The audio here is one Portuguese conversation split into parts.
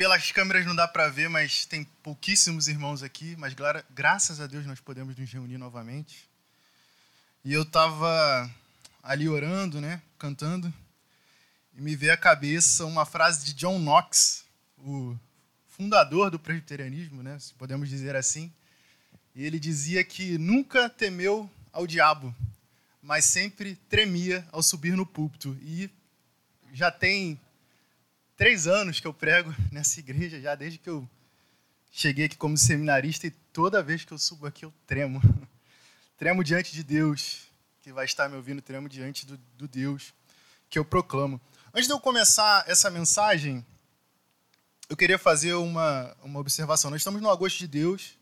pelas câmeras não dá para ver, mas tem pouquíssimos irmãos aqui, mas gra graças a Deus nós podemos nos reunir novamente. E eu estava ali orando, né, cantando, e me veio à cabeça uma frase de John Knox, o fundador do presbiterianismo, né, se podemos dizer assim. E ele dizia que nunca temeu ao diabo, mas sempre tremia ao subir no púlpito. E já tem três anos que eu prego nessa igreja, já desde que eu cheguei aqui como seminarista, e toda vez que eu subo aqui eu tremo. Tremo diante de Deus, que vai estar me ouvindo, tremo diante do, do Deus que eu proclamo. Antes de eu começar essa mensagem, eu queria fazer uma, uma observação. Nós estamos no agosto de Deus,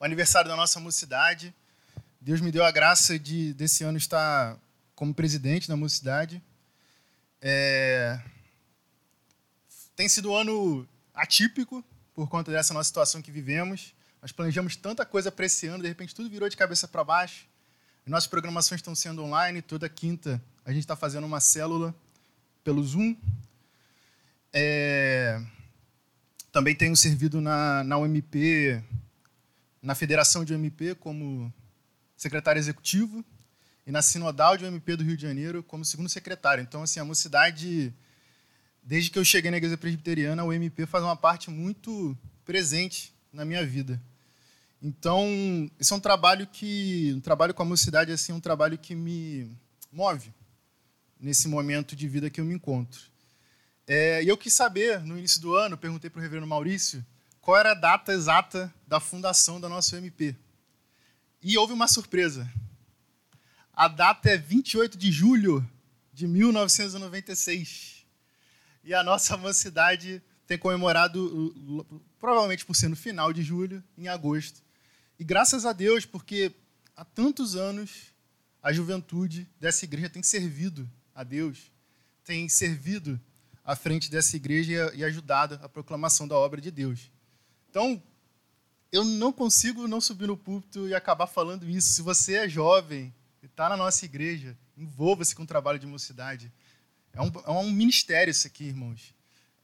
o aniversário da nossa mocidade. Deus me deu a graça de desse ano estar como presidente da mocidade. É, tem sido um ano atípico por conta dessa nossa situação que vivemos. Nós planejamos tanta coisa para esse ano, de repente tudo virou de cabeça para baixo. Nossas programações estão sendo online. Toda quinta a gente está fazendo uma célula pelo Zoom. É... Também tenho servido na, na UMP, na Federação de UMP, como secretário executivo, e na Sinodal de UMP do Rio de Janeiro, como segundo secretário. Então, assim, a mocidade desde que eu cheguei na igreja presbiteriana, o MP faz uma parte muito presente na minha vida. Então, esse é um trabalho que, um trabalho com a mocidade assim, é um trabalho que me move nesse momento de vida que eu me encontro. É, e eu quis saber, no início do ano, perguntei para o reverendo Maurício qual era a data exata da fundação da nossa MP. E houve uma surpresa. A data é 28 de julho de 1996. E a nossa mocidade tem comemorado, provavelmente por ser no final de julho, em agosto. E graças a Deus, porque há tantos anos a juventude dessa igreja tem servido a Deus, tem servido à frente dessa igreja e ajudado a proclamação da obra de Deus. Então, eu não consigo não subir no púlpito e acabar falando isso. Se você é jovem e está na nossa igreja, envolva-se com o trabalho de mocidade. É um, é um ministério isso aqui, irmãos.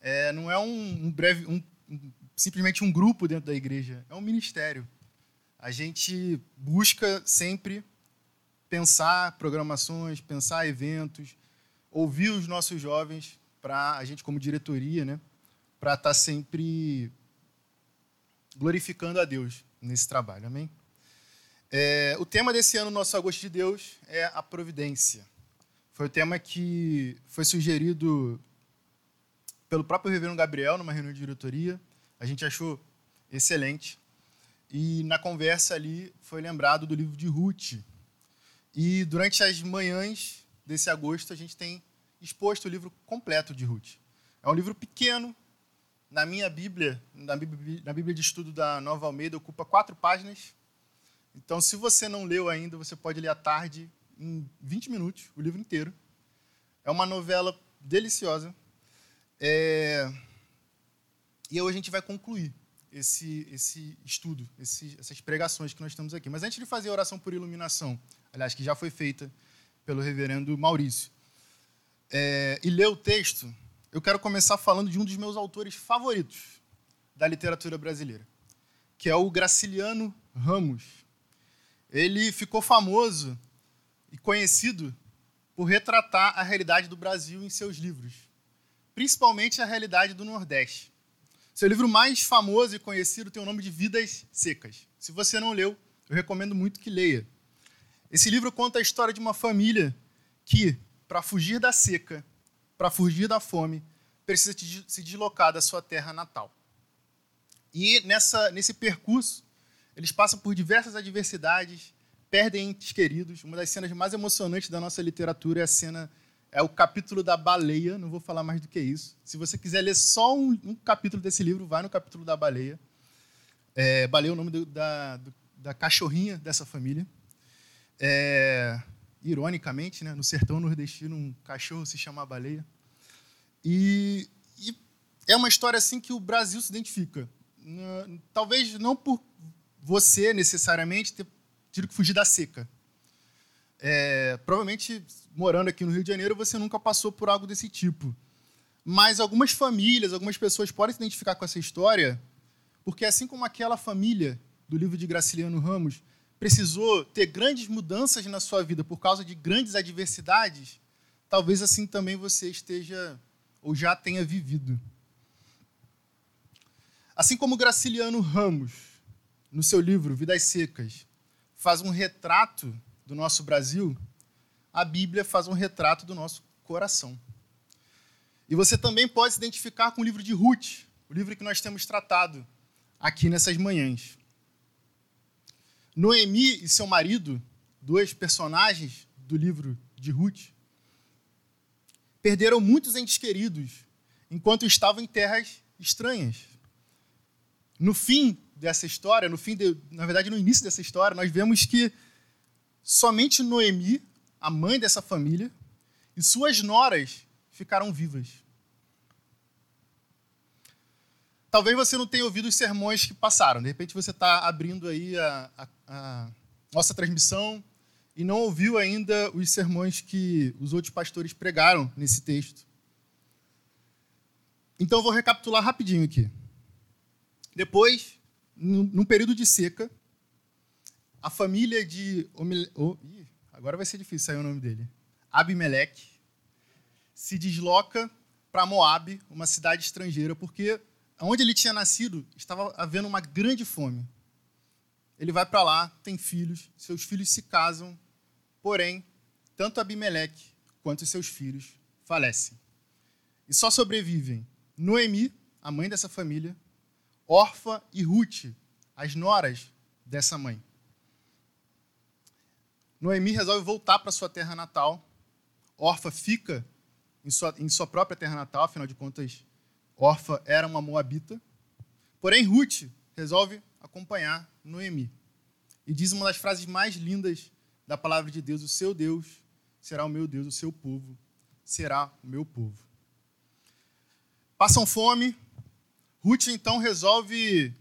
É, não é um, um breve, um, simplesmente um grupo dentro da igreja. É um ministério. A gente busca sempre pensar programações, pensar eventos, ouvir os nossos jovens para a gente como diretoria, né, para estar tá sempre glorificando a Deus nesse trabalho. Amém. É, o tema desse ano, nosso agosto de Deus, é a providência. Foi o tema que foi sugerido pelo próprio Reverendo Gabriel numa reunião de diretoria. A gente achou excelente. E na conversa ali foi lembrado do livro de Ruth. E durante as manhãs desse agosto a gente tem exposto o livro completo de Ruth. É um livro pequeno. Na minha Bíblia, na Bíblia, na Bíblia de Estudo da Nova Almeida, ocupa quatro páginas. Então, se você não leu ainda, você pode ler à tarde em 20 minutos, o livro inteiro. É uma novela deliciosa. É... E hoje a gente vai concluir esse, esse estudo, esse, essas pregações que nós temos aqui. Mas antes de fazer a oração por iluminação, aliás, que já foi feita pelo reverendo Maurício, é, e ler o texto, eu quero começar falando de um dos meus autores favoritos da literatura brasileira, que é o Graciliano Ramos. Ele ficou famoso e conhecido por retratar a realidade do Brasil em seus livros, principalmente a realidade do Nordeste. Seu livro mais famoso e conhecido tem o nome de Vidas Secas. Se você não leu, eu recomendo muito que leia. Esse livro conta a história de uma família que, para fugir da seca, para fugir da fome, precisa se deslocar da sua terra natal. E nessa, nesse percurso, eles passam por diversas adversidades, perdem entes queridos. Uma das cenas mais emocionantes da nossa literatura é a cena é o capítulo da baleia. Não vou falar mais do que isso. Se você quiser ler só um, um capítulo desse livro, vai no capítulo da baleia. É, baleia é o nome do, da, do, da cachorrinha dessa família. É, ironicamente, né, no sertão nordestino, um cachorro se chama baleia. E, e é uma história assim que o Brasil se identifica. Talvez não por você necessariamente ter tive que fugir da seca. É, provavelmente, morando aqui no Rio de Janeiro, você nunca passou por algo desse tipo. Mas algumas famílias, algumas pessoas podem se identificar com essa história, porque assim como aquela família do livro de Graciliano Ramos precisou ter grandes mudanças na sua vida por causa de grandes adversidades, talvez assim também você esteja ou já tenha vivido. Assim como Graciliano Ramos, no seu livro Vidas Secas, faz um retrato do nosso Brasil, a Bíblia faz um retrato do nosso coração. E você também pode se identificar com o livro de Ruth, o livro que nós temos tratado aqui nessas manhãs. Noemi e seu marido, dois personagens do livro de Ruth, perderam muitos entes queridos enquanto estavam em terras estranhas. No fim dessa história, no fim de, na verdade no início dessa história, nós vemos que somente Noemi, a mãe dessa família, e suas noras ficaram vivas. Talvez você não tenha ouvido os sermões que passaram. De repente você está abrindo aí a, a, a, nossa transmissão e não ouviu ainda os sermões que os outros pastores pregaram nesse texto. Então eu vou recapitular rapidinho aqui. Depois, num período de seca, a família de. Oh, agora vai ser difícil sair o nome dele. Abimeleque se desloca para Moabe, uma cidade estrangeira, porque onde ele tinha nascido, estava havendo uma grande fome. Ele vai para lá, tem filhos, seus filhos se casam, porém, tanto Abimeleque quanto seus filhos falecem. E só sobrevivem Noemi, a mãe dessa família, Orfa e Ruth, as noras dessa mãe. Noemi resolve voltar para sua terra natal. Orfa fica em sua, em sua própria terra natal, afinal de contas, Orfa era uma moabita. Porém, Ruth resolve acompanhar Noemi. E diz uma das frases mais lindas da palavra de Deus: O seu Deus será o meu Deus, o seu povo será o meu povo. Passam fome. Ruth então resolve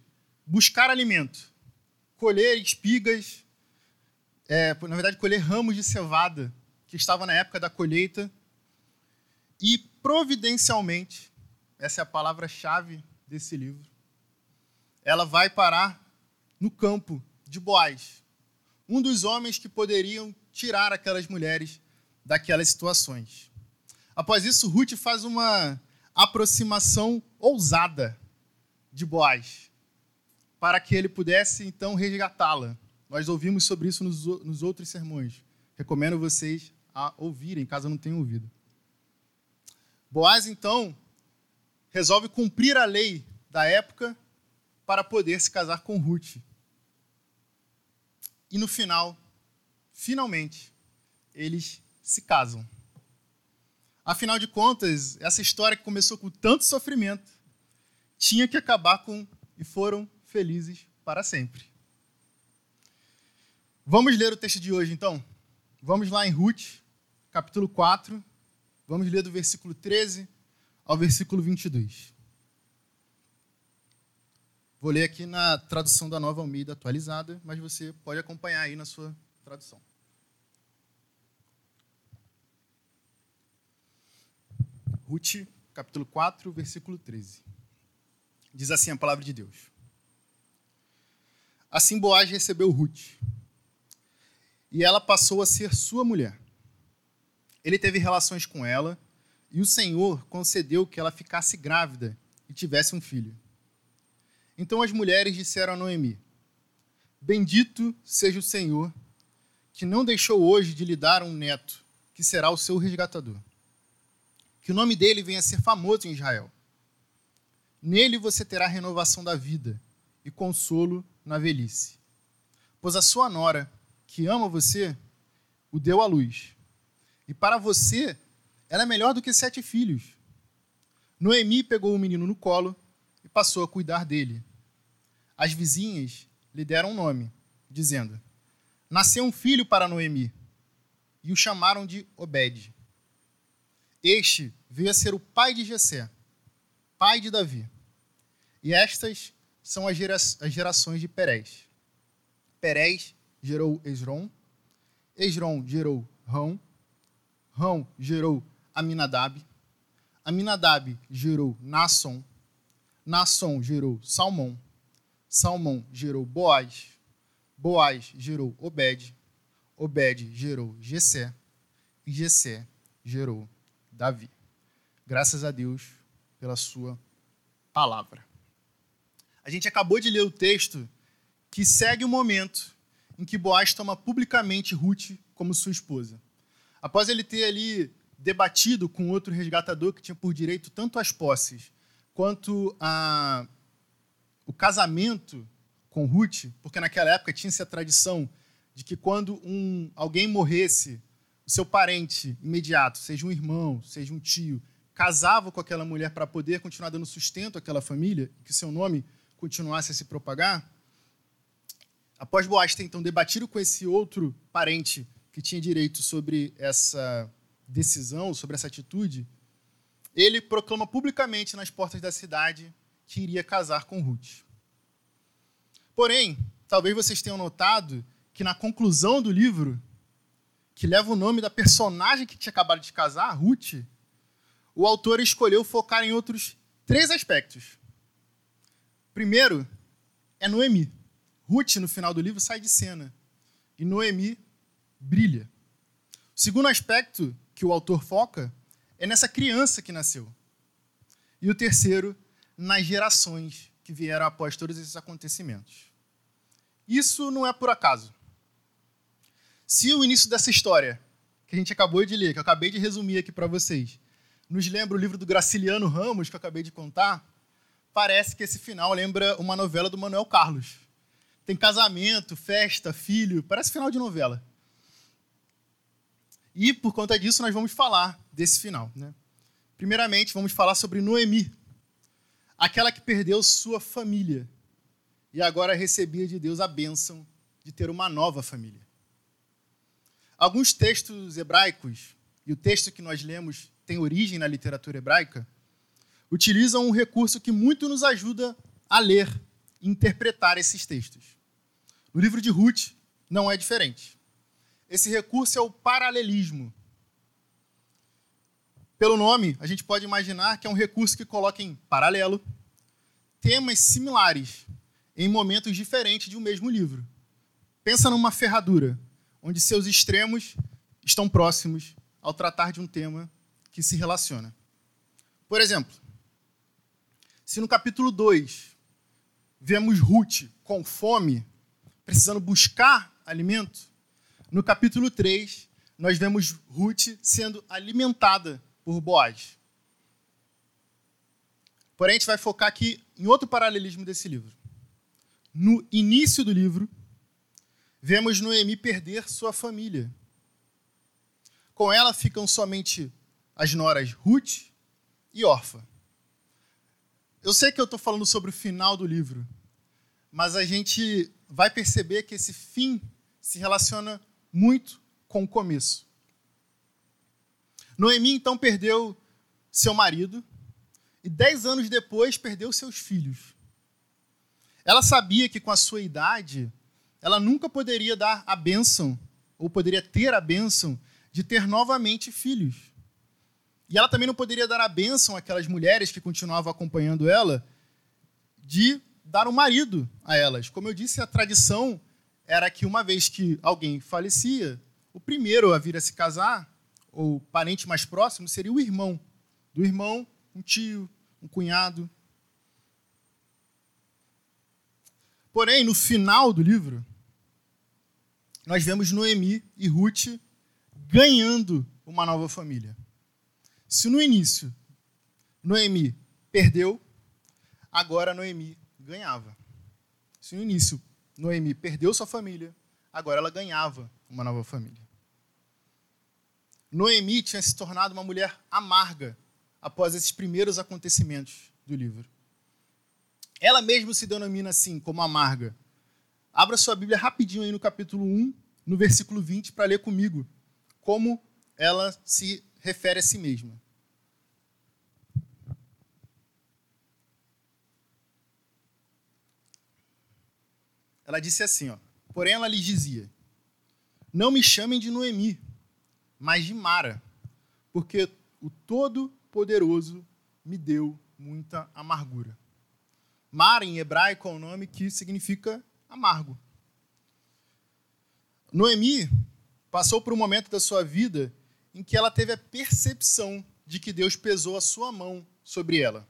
buscar alimento, colher espigas, é, na verdade, colher ramos de cevada que estavam na época da colheita e providencialmente essa é a palavra-chave desse livro. Ela vai parar no campo de Boaz, um dos homens que poderiam tirar aquelas mulheres daquelas situações. Após isso, Ruth faz uma aproximação ousada de Boaz, para que ele pudesse então resgatá-la. Nós ouvimos sobre isso nos, nos outros sermões. Recomendo vocês a ouvirem, caso não tenham ouvido. Boaz, então, resolve cumprir a lei da época para poder se casar com Ruth. E no final, finalmente, eles se casam. Afinal de contas, essa história que começou com tanto sofrimento tinha que acabar com e foram felizes para sempre. Vamos ler o texto de hoje então? Vamos lá em Ruth, capítulo 4. Vamos ler do versículo 13 ao versículo 22. Vou ler aqui na tradução da Nova Almeida atualizada, mas você pode acompanhar aí na sua tradução. Ruth, capítulo 4, versículo 13. Diz assim a palavra de Deus. Assim Boaz recebeu Ruth, e ela passou a ser sua mulher. Ele teve relações com ela e o Senhor concedeu que ela ficasse grávida e tivesse um filho. Então as mulheres disseram a Noemi: Bendito seja o Senhor, que não deixou hoje de lhe dar um neto, que será o seu resgatador. Que o nome dele venha a ser famoso em Israel. Nele você terá renovação da vida e consolo na velhice. Pois a sua nora, que ama você, o deu à luz. E para você ela é melhor do que sete filhos. Noemi pegou o menino no colo e passou a cuidar dele. As vizinhas lhe deram um nome, dizendo: Nasceu um filho para Noemi, e o chamaram de Obed. Este veio a ser o pai de Jessé, pai de Davi. E estas são as, gera as gerações de Perez. Perez gerou Esron, Esron gerou Rão, Rão gerou Aminadab. Aminadab gerou Nasson, Nasson gerou Salmão, Salmão gerou Boaz, Boaz gerou Obed, Obed gerou Gesé, e Gesé gerou Davi. Graças a Deus pela sua palavra. A gente acabou de ler o texto que segue o momento em que Boaz toma publicamente Ruth como sua esposa. Após ele ter ali debatido com outro resgatador que tinha por direito tanto as posses quanto a, o casamento com Ruth, porque naquela época tinha essa tradição de que quando um, alguém morresse, o seu parente imediato, seja um irmão, seja um tio, casava com aquela mulher para poder continuar dando sustento àquela família, que seu nome continuasse a se propagar. Após Boaz ter então debatido com esse outro parente que tinha direito sobre essa decisão, sobre essa atitude, ele proclama publicamente nas portas da cidade que iria casar com Ruth. Porém, talvez vocês tenham notado que na conclusão do livro, que leva o nome da personagem que tinha acabado de casar, Ruth, o autor escolheu focar em outros três aspectos. Primeiro é Noemi. Ruth, no final do livro, sai de cena. E Noemi brilha. O segundo aspecto que o autor foca é nessa criança que nasceu. E o terceiro, nas gerações que vieram após todos esses acontecimentos. Isso não é por acaso. Se o início dessa história, que a gente acabou de ler, que eu acabei de resumir aqui para vocês, nos lembra o livro do Graciliano Ramos, que eu acabei de contar, parece que esse final lembra uma novela do Manuel Carlos. Tem casamento, festa, filho, parece final de novela. E por conta disso nós vamos falar desse final. Né? Primeiramente, vamos falar sobre Noemi, aquela que perdeu sua família e agora recebia de Deus a bênção de ter uma nova família. Alguns textos hebraicos, e o texto que nós lemos tem origem na literatura hebraica, utilizam um recurso que muito nos ajuda a ler e interpretar esses textos. No livro de Ruth não é diferente. Esse recurso é o paralelismo. Pelo nome, a gente pode imaginar que é um recurso que coloca em paralelo temas similares em momentos diferentes de um mesmo livro. Pensa numa ferradura, onde seus extremos estão próximos ao tratar de um tema que se relaciona. Por exemplo, se no capítulo 2 vemos Ruth com fome, precisando buscar alimento, no capítulo 3, nós vemos Ruth sendo alimentada por Boaz. Porém, a gente vai focar aqui em outro paralelismo desse livro. No início do livro, vemos Noemi perder sua família. Com ela ficam somente as noras Ruth e Orfa. Eu sei que eu estou falando sobre o final do livro, mas a gente vai perceber que esse fim se relaciona muito com o começo. Noemi então perdeu seu marido e dez anos depois perdeu seus filhos. Ela sabia que com a sua idade ela nunca poderia dar a bênção ou poderia ter a bênção de ter novamente filhos. E ela também não poderia dar a bênção àquelas mulheres que continuavam acompanhando ela de dar um marido a elas. Como eu disse, a tradição era que uma vez que alguém falecia, o primeiro a vir a se casar, ou parente mais próximo, seria o irmão. Do irmão, um tio, um cunhado. Porém, no final do livro, nós vemos Noemi e Ruth ganhando uma nova família. Se no início Noemi perdeu, agora Noemi ganhava. Se no início Noemi perdeu sua família, agora ela ganhava uma nova família. Noemi tinha se tornado uma mulher amarga após esses primeiros acontecimentos do livro. Ela mesma se denomina assim, como amarga. Abra sua Bíblia rapidinho aí no capítulo 1, no versículo 20, para ler comigo como ela se refere a si mesma. Ela disse assim, ó, porém ela lhes dizia: Não me chamem de Noemi, mas de Mara, porque o todo Todo-Poderoso me deu muita amargura. Mar, em hebraico, é um nome que significa amargo. Noemi passou por um momento da sua vida em que ela teve a percepção de que Deus pesou a sua mão sobre ela.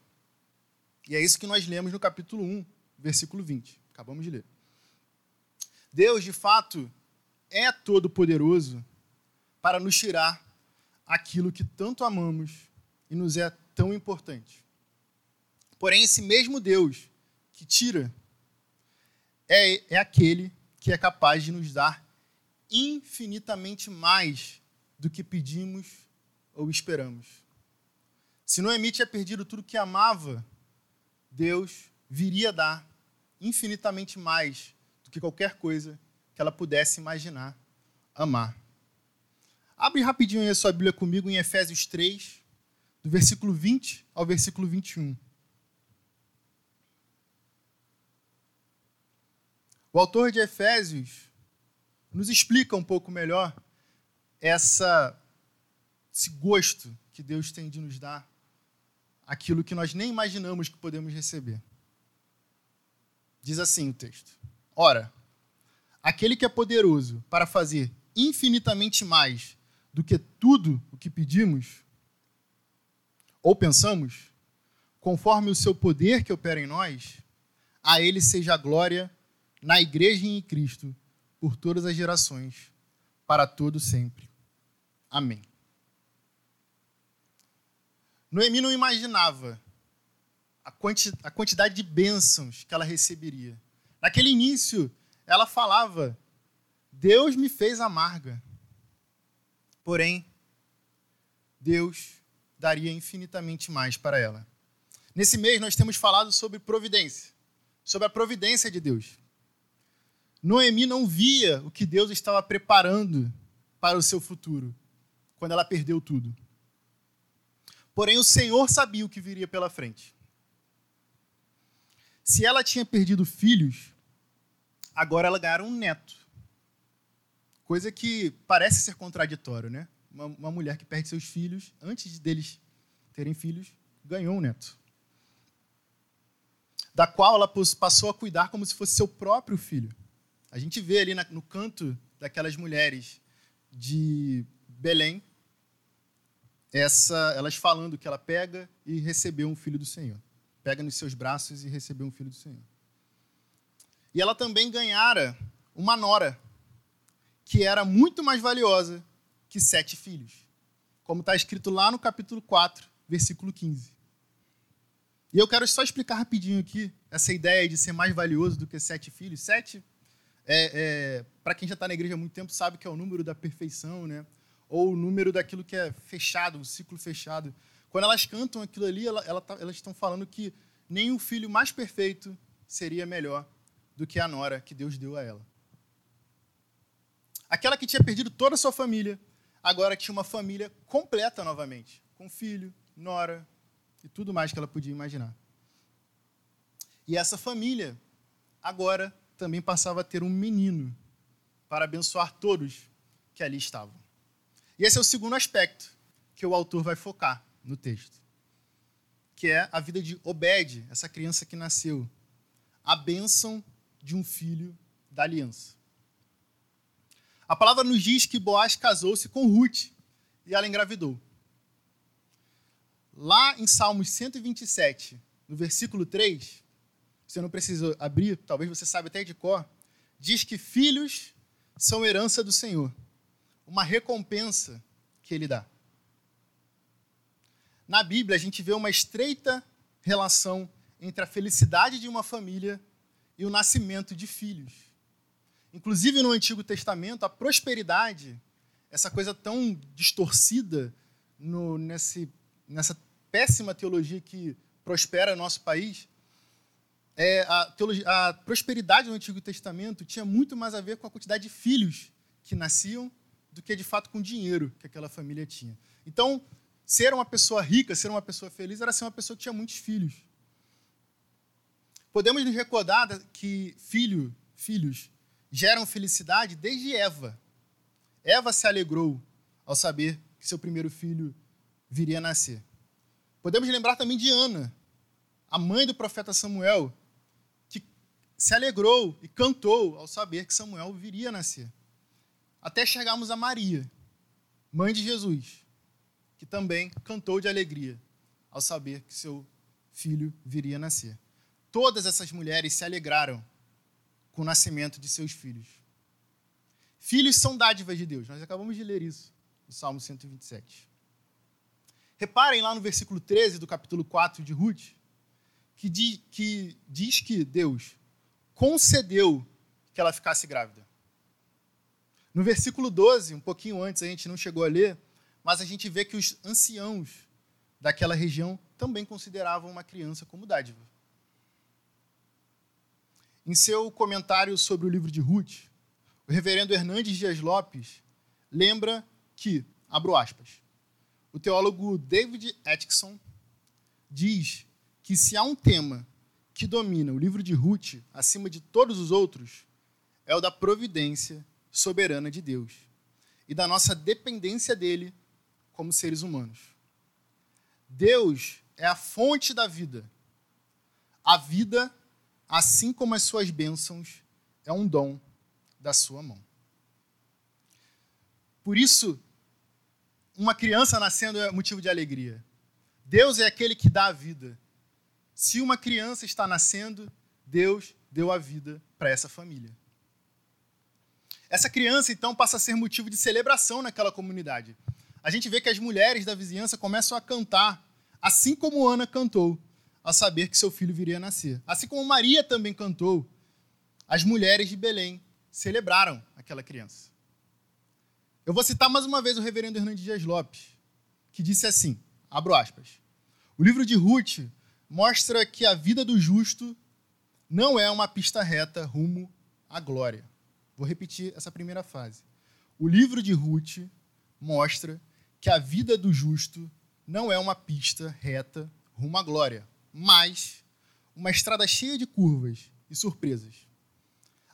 E é isso que nós lemos no capítulo 1, versículo 20. Acabamos de ler. Deus, de fato, é todo-poderoso para nos tirar aquilo que tanto amamos e nos é tão importante. Porém, esse mesmo Deus que tira é, é aquele que é capaz de nos dar infinitamente mais do que pedimos ou esperamos. Se Noemi tinha perdido tudo que amava, Deus viria dar infinitamente mais do que qualquer coisa que ela pudesse imaginar amar. Abre rapidinho aí a sua Bíblia comigo em Efésios 3, do versículo 20 ao versículo 21. O autor de Efésios nos explica um pouco melhor essa, esse gosto que Deus tem de nos dar aquilo que nós nem imaginamos que podemos receber. Diz assim o texto: Ora, aquele que é poderoso para fazer infinitamente mais do que tudo o que pedimos ou pensamos, conforme o seu poder que opera em nós, a ele seja a glória na igreja e em Cristo por todas as gerações, para todo sempre. Amém. Noemi não imaginava a, quanti a quantidade de bênçãos que ela receberia. Naquele início, ela falava: Deus me fez amarga. Porém, Deus daria infinitamente mais para ela. Nesse mês, nós temos falado sobre providência, sobre a providência de Deus. Noemi não via o que Deus estava preparando para o seu futuro, quando ela perdeu tudo. Porém, o Senhor sabia o que viria pela frente. Se ela tinha perdido filhos, agora ela ganhara um neto. Coisa que parece ser contraditório, né? Uma, uma mulher que perde seus filhos, antes deles terem filhos, ganhou um neto. Da qual ela passou a cuidar como se fosse seu próprio filho. A gente vê ali no canto daquelas mulheres de Belém, essa, elas falando que ela pega e recebeu um filho do Senhor. Pega nos seus braços e recebeu um filho do Senhor. E ela também ganhara uma nora, que era muito mais valiosa que sete filhos. Como está escrito lá no capítulo 4, versículo 15. E eu quero só explicar rapidinho aqui essa ideia de ser mais valioso do que sete filhos. Sete é, é, para quem já está na igreja há muito tempo, sabe que é o número da perfeição, né? Ou o número daquilo que é fechado, o ciclo fechado. Quando elas cantam aquilo ali, ela, ela tá, elas estão falando que nenhum filho mais perfeito seria melhor do que a nora que Deus deu a ela. Aquela que tinha perdido toda a sua família, agora tinha uma família completa novamente, com filho, nora e tudo mais que ela podia imaginar. E essa família agora também passava a ter um menino para abençoar todos que ali estavam. E esse é o segundo aspecto que o autor vai focar no texto, que é a vida de Obed, essa criança que nasceu, a bênção de um filho da aliança. A palavra nos diz que Boaz casou-se com Ruth e ela engravidou. Lá em Salmos 127, no versículo 3, você não precisa abrir, talvez você saiba até de cor, diz que filhos são herança do Senhor, uma recompensa que ele dá. Na Bíblia, a gente vê uma estreita relação entre a felicidade de uma família e o nascimento de filhos. Inclusive no Antigo Testamento, a prosperidade, essa coisa tão distorcida no, nesse, nessa péssima teologia que prospera no nosso país, é, a, teologia, a prosperidade no Antigo Testamento tinha muito mais a ver com a quantidade de filhos que nasciam do que de fato com o dinheiro que aquela família tinha. Então, ser uma pessoa rica, ser uma pessoa feliz, era ser uma pessoa que tinha muitos filhos. Podemos nos recordar que filho, filhos geram felicidade desde Eva. Eva se alegrou ao saber que seu primeiro filho viria a nascer. Podemos lembrar também de Ana, a mãe do profeta Samuel, que se alegrou e cantou ao saber que Samuel viria a nascer. Até chegarmos a Maria, mãe de Jesus, que também cantou de alegria ao saber que seu filho viria a nascer. Todas essas mulheres se alegraram com o nascimento de seus filhos. Filhos são dádivas de Deus. Nós acabamos de ler isso no Salmo 127. Reparem lá no versículo 13 do capítulo 4 de Ruth, que, di, que diz que Deus concedeu que ela ficasse grávida. No versículo 12, um pouquinho antes, a gente não chegou a ler, mas a gente vê que os anciãos daquela região também consideravam uma criança como dádiva. Em seu comentário sobre o livro de Ruth, o reverendo Hernandes Dias Lopes lembra que, abro aspas, o teólogo David Atkinson diz que se há um tema que domina o livro de Ruth acima de todos os outros, é o da providência soberana de Deus e da nossa dependência dele como seres humanos. Deus é a fonte da vida. A vida, assim como as suas bênçãos, é um dom da sua mão. Por isso, uma criança nascendo é motivo de alegria. Deus é aquele que dá a vida. Se uma criança está nascendo, Deus deu a vida para essa família. Essa criança, então, passa a ser motivo de celebração naquela comunidade. A gente vê que as mulheres da vizinhança começam a cantar, assim como Ana cantou, ao saber que seu filho viria a nascer. Assim como Maria também cantou, as mulheres de Belém celebraram aquela criança. Eu vou citar mais uma vez o reverendo Hernandes Dias Lopes, que disse assim, abro aspas, o livro de Ruth mostra que a vida do justo não é uma pista reta rumo à glória. Vou repetir essa primeira fase. O livro de Ruth mostra que a vida do justo não é uma pista reta rumo à glória, mas uma estrada cheia de curvas e surpresas.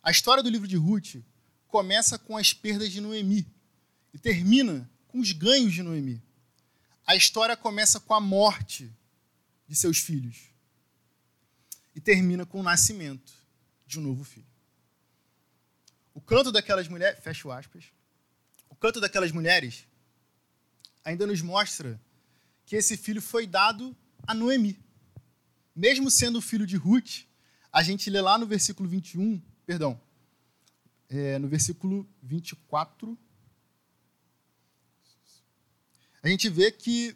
A história do livro de Ruth começa com as perdas de Noemi e termina com os ganhos de Noemi. A história começa com a morte de seus filhos e termina com o nascimento de um novo filho. Canto daquelas mulheres, fecho aspas, o canto daquelas mulheres ainda nos mostra que esse filho foi dado a Noemi. Mesmo sendo filho de Ruth, a gente lê lá no versículo 21 perdão, é, no versículo 24, a gente vê que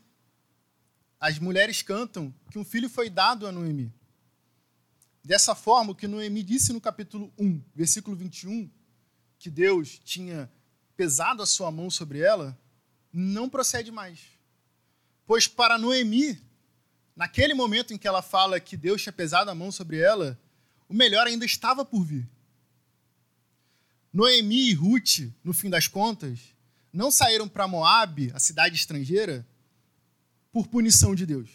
as mulheres cantam que um filho foi dado a Noemi. Dessa forma, o que Noemi disse no capítulo 1, versículo 21, que Deus tinha pesado a sua mão sobre ela, não procede mais. Pois para Noemi, naquele momento em que ela fala que Deus tinha pesado a mão sobre ela, o melhor ainda estava por vir. Noemi e Ruth, no fim das contas, não saíram para Moabe, a cidade estrangeira, por punição de Deus.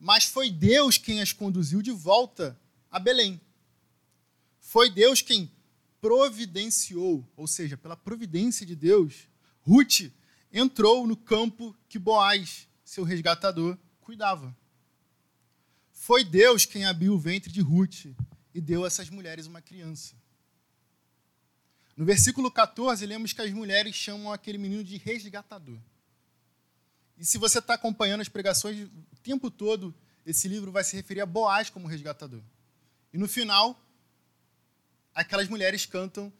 Mas foi Deus quem as conduziu de volta a Belém. Foi Deus quem providenciou, ou seja, pela providência de Deus, Ruth entrou no campo que Boaz, seu resgatador, cuidava. Foi Deus quem abriu o ventre de Ruth e deu a essas mulheres uma criança. No versículo 14, lemos que as mulheres chamam aquele menino de resgatador. E se você está acompanhando as pregações o tempo todo, esse livro vai se referir a Boaz como resgatador. E no final, aquelas mulheres cantam,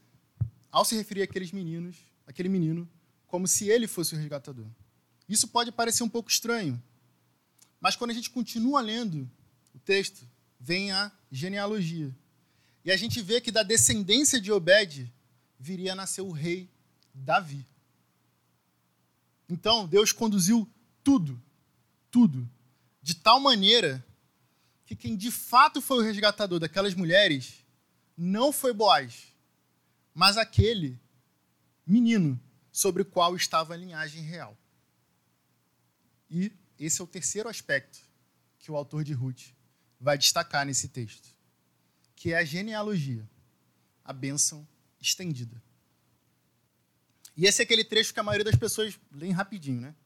ao se referir àqueles meninos, aquele menino, como se ele fosse o resgatador. Isso pode parecer um pouco estranho, mas quando a gente continua lendo o texto, vem a genealogia. E a gente vê que da descendência de Obed viria a nascer o rei Davi. Então, Deus conduziu tudo, tudo, de tal maneira que quem de fato foi o resgatador daquelas mulheres não foi Boaz, mas aquele menino sobre o qual estava a linhagem real. E esse é o terceiro aspecto que o autor de Ruth vai destacar nesse texto, que é a genealogia, a bênção estendida. E esse é aquele trecho que a maioria das pessoas lê rapidinho, né?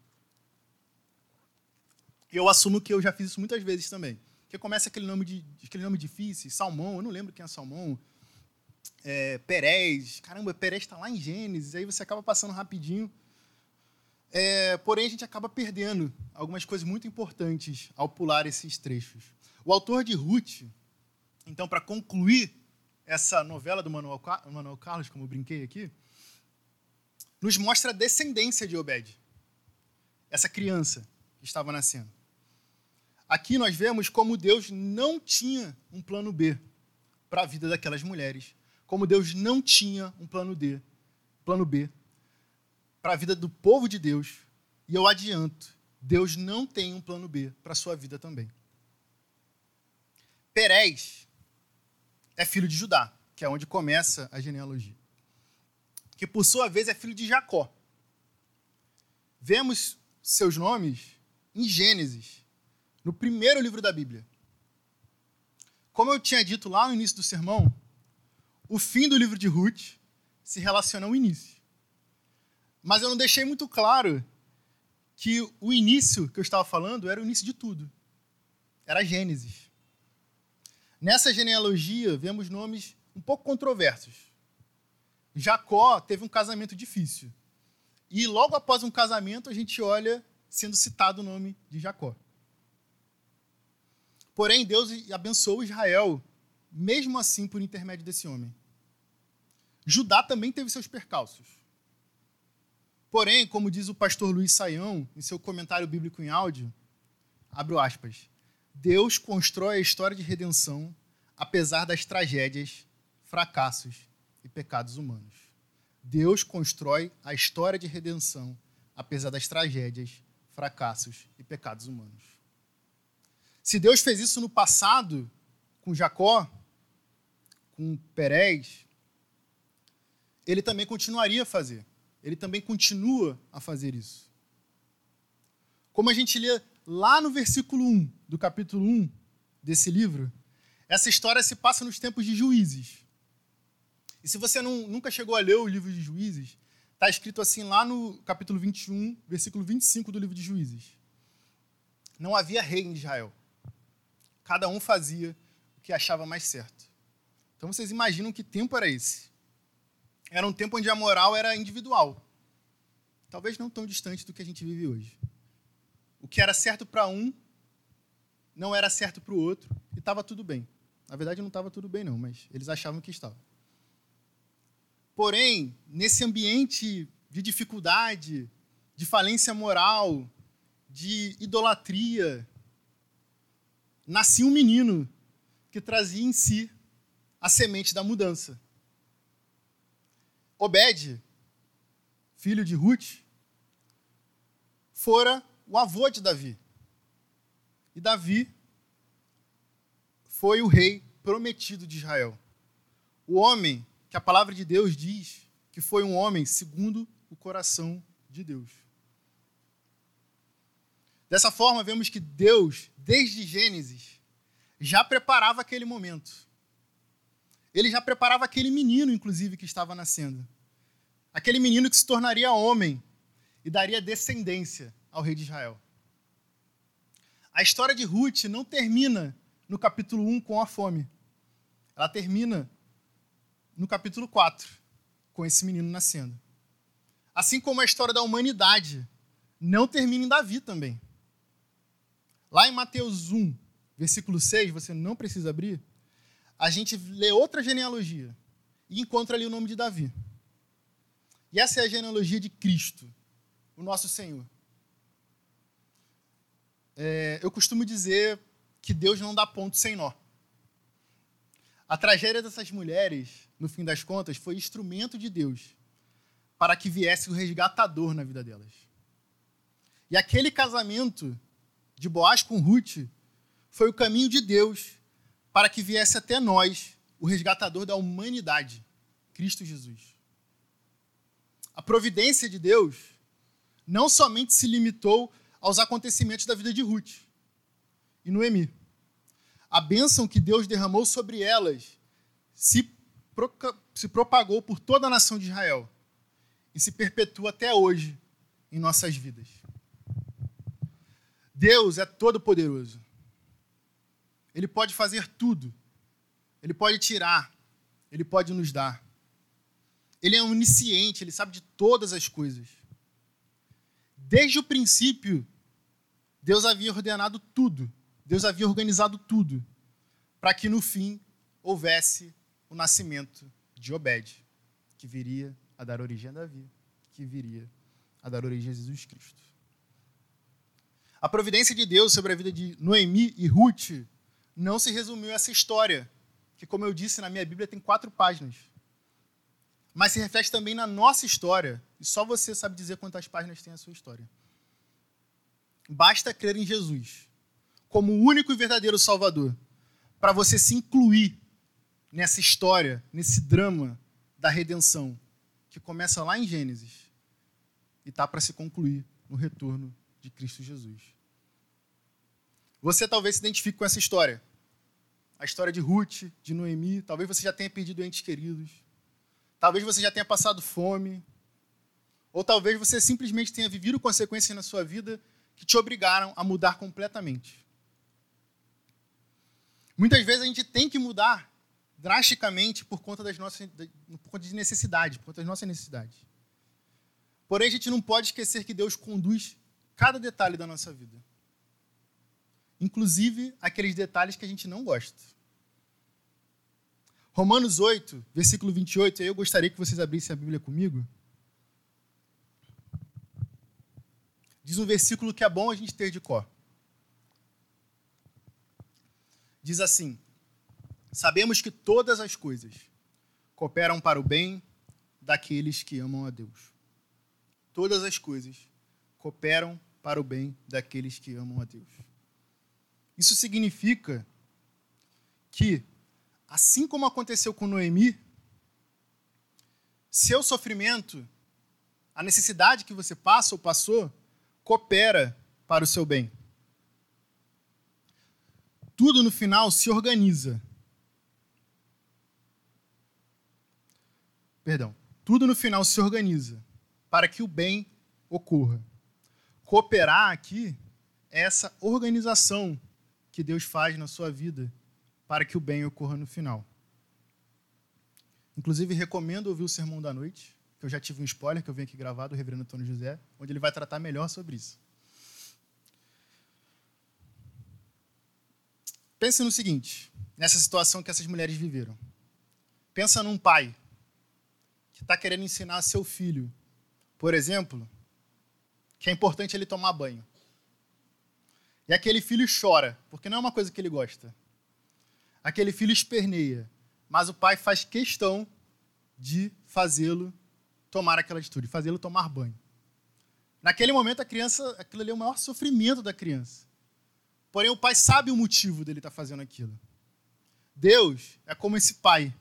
Eu assumo que eu já fiz isso muitas vezes também. Porque começa aquele nome, de, aquele nome difícil, Salmão, eu não lembro quem é Salmão. É, Perez, caramba, Perez está lá em Gênesis, aí você acaba passando rapidinho. É, porém, a gente acaba perdendo algumas coisas muito importantes ao pular esses trechos. O autor de Ruth, então, para concluir essa novela do Manuel, Manuel Carlos, como eu brinquei aqui, nos mostra a descendência de Obed, essa criança que estava nascendo. Aqui nós vemos como Deus não tinha um plano B para a vida daquelas mulheres, como Deus não tinha um plano D, plano B para a vida do povo de Deus. E eu adianto, Deus não tem um plano B para a sua vida também. Perez é filho de Judá, que é onde começa a genealogia. Que por sua vez é filho de Jacó. Vemos seus nomes em Gênesis, no primeiro livro da Bíblia. Como eu tinha dito lá no início do sermão, o fim do livro de Ruth se relaciona ao início. Mas eu não deixei muito claro que o início que eu estava falando era o início de tudo. Era Gênesis. Nessa genealogia, vemos nomes um pouco controversos. Jacó teve um casamento difícil. E logo após um casamento, a gente olha sendo citado o nome de Jacó. Porém, Deus abençoou Israel, mesmo assim por intermédio desse homem. Judá também teve seus percalços. Porém, como diz o pastor Luiz Saião, em seu comentário bíblico em áudio, abro aspas, Deus constrói a história de redenção apesar das tragédias, fracassos e pecados humanos. Deus constrói a história de redenção apesar das tragédias, fracassos e pecados humanos. Se Deus fez isso no passado com Jacó, com Perez, ele também continuaria a fazer. Ele também continua a fazer isso. Como a gente lê lá no versículo 1 do capítulo 1 desse livro, essa história se passa nos tempos de juízes. E se você não, nunca chegou a ler o livro de juízes, está escrito assim lá no capítulo 21, versículo 25 do livro de juízes. Não havia rei em Israel. Cada um fazia o que achava mais certo. Então vocês imaginam que tempo era esse? Era um tempo onde a moral era individual. Talvez não tão distante do que a gente vive hoje. O que era certo para um não era certo para o outro e estava tudo bem. Na verdade, não estava tudo bem, não, mas eles achavam que estava. Porém, nesse ambiente de dificuldade, de falência moral, de idolatria, nascia um menino que trazia em si a semente da mudança. Obed, filho de Ruth, fora o avô de Davi. E Davi foi o rei prometido de Israel. O homem que a palavra de Deus diz que foi um homem segundo o coração de Deus. Dessa forma, vemos que Deus, desde Gênesis, já preparava aquele momento. Ele já preparava aquele menino, inclusive, que estava nascendo. Aquele menino que se tornaria homem e daria descendência ao rei de Israel. A história de Ruth não termina no capítulo 1 com a fome. Ela termina no capítulo 4, com esse menino nascendo. Assim como a história da humanidade não termina em Davi também. Lá em Mateus 1, versículo 6, você não precisa abrir, a gente lê outra genealogia e encontra ali o nome de Davi. E essa é a genealogia de Cristo, o nosso Senhor. É, eu costumo dizer que Deus não dá ponto sem nó. A tragédia dessas mulheres, no fim das contas, foi instrumento de Deus para que viesse o resgatador na vida delas. E aquele casamento de Boaz com Ruth foi o caminho de Deus para que viesse até nós o resgatador da humanidade, Cristo Jesus. A providência de Deus não somente se limitou aos acontecimentos da vida de Ruth e Noemi. A bênção que Deus derramou sobre elas se, se propagou por toda a nação de Israel e se perpetua até hoje em nossas vidas. Deus é todo-poderoso. Ele pode fazer tudo. Ele pode tirar. Ele pode nos dar. Ele é onisciente, ele sabe de todas as coisas. Desde o princípio, Deus havia ordenado tudo. Deus havia organizado tudo para que no fim houvesse o nascimento de Obed, que viria a dar origem a Davi, que viria a dar origem a Jesus Cristo. A providência de Deus sobre a vida de Noemi e Ruth não se resumiu a essa história, que, como eu disse, na minha Bíblia tem quatro páginas. Mas se reflete também na nossa história, e só você sabe dizer quantas páginas tem a sua história. Basta crer em Jesus como o único e verdadeiro Salvador para você se incluir nessa história, nesse drama da redenção, que começa lá em Gênesis e está para se concluir no retorno de Cristo Jesus. Você talvez se identifique com essa história. A história de Ruth, de Noemi, talvez você já tenha perdido entes queridos. Talvez você já tenha passado fome. Ou talvez você simplesmente tenha vivido consequências na sua vida que te obrigaram a mudar completamente. Muitas vezes a gente tem que mudar drasticamente por conta das nossas por conta de necessidade, por conta das nossas necessidades. Porém, a gente não pode esquecer que Deus conduz cada detalhe da nossa vida. Inclusive aqueles detalhes que a gente não gosta. Romanos 8, versículo 28, eu gostaria que vocês abrissem a Bíblia comigo. Diz um versículo que é bom a gente ter de cor. Diz assim: Sabemos que todas as coisas cooperam para o bem daqueles que amam a Deus. Todas as coisas cooperam para o bem daqueles que amam a Deus. Isso significa que, assim como aconteceu com Noemi, seu sofrimento, a necessidade que você passa ou passou, coopera para o seu bem tudo no final se organiza. Perdão. Tudo no final se organiza para que o bem ocorra. Cooperar aqui é essa organização que Deus faz na sua vida para que o bem ocorra no final. Inclusive, recomendo ouvir o Sermão da Noite, que eu já tive um spoiler que eu venho aqui gravar do Reverendo Antônio José, onde ele vai tratar melhor sobre isso. Pense no seguinte, nessa situação que essas mulheres viveram. Pensa num pai que está querendo ensinar seu filho, por exemplo, que é importante ele tomar banho. E aquele filho chora, porque não é uma coisa que ele gosta. Aquele filho esperneia, mas o pai faz questão de fazê-lo tomar aquela atitude, fazê-lo tomar banho. Naquele momento, a criança, aquilo ali é o maior sofrimento da criança. Porém, o pai sabe o motivo dele estar tá fazendo aquilo. Deus é como esse pai,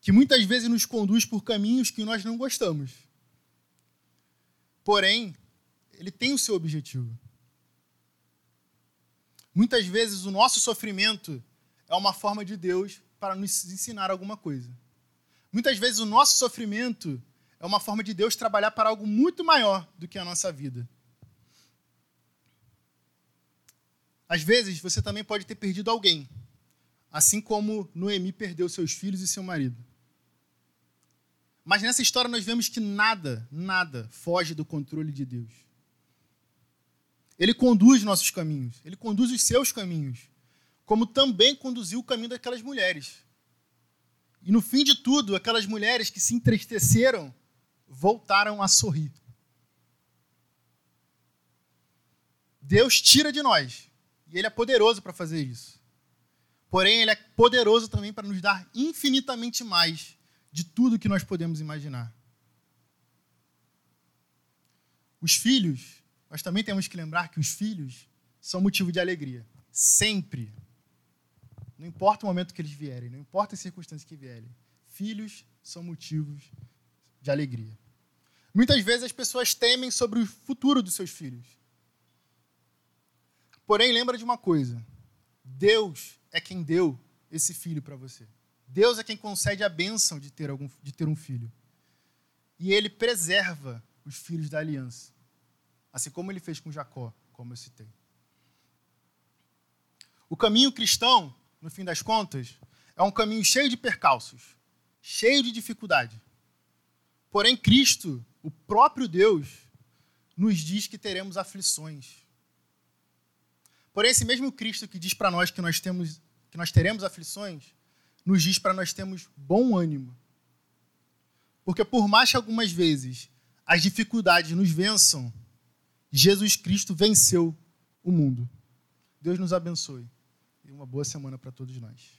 que muitas vezes nos conduz por caminhos que nós não gostamos. Porém, ele tem o seu objetivo. Muitas vezes o nosso sofrimento é uma forma de Deus para nos ensinar alguma coisa. Muitas vezes o nosso sofrimento é uma forma de Deus trabalhar para algo muito maior do que a nossa vida. Às vezes, você também pode ter perdido alguém, assim como Noemi perdeu seus filhos e seu marido. Mas nessa história nós vemos que nada, nada foge do controle de Deus. Ele conduz nossos caminhos, ele conduz os seus caminhos, como também conduziu o caminho daquelas mulheres. E no fim de tudo, aquelas mulheres que se entristeceram voltaram a sorrir. Deus tira de nós e ele é poderoso para fazer isso. Porém, ele é poderoso também para nos dar infinitamente mais de tudo que nós podemos imaginar. Os filhos, nós também temos que lembrar que os filhos são motivo de alegria. Sempre. Não importa o momento que eles vierem, não importa as circunstâncias que vierem. Filhos são motivos de alegria. Muitas vezes as pessoas temem sobre o futuro dos seus filhos. Porém, lembra de uma coisa: Deus é quem deu esse filho para você. Deus é quem concede a bênção de ter, algum, de ter um filho. E ele preserva os filhos da aliança. Assim como ele fez com Jacó, como eu citei. O caminho cristão, no fim das contas, é um caminho cheio de percalços, cheio de dificuldade. Porém, Cristo, o próprio Deus, nos diz que teremos aflições. Porém, esse mesmo Cristo que diz para nós que nós temos que nós teremos aflições, nos diz para nós termos bom ânimo. Porque por mais que algumas vezes as dificuldades nos vençam, Jesus Cristo venceu o mundo. Deus nos abençoe. E uma boa semana para todos nós.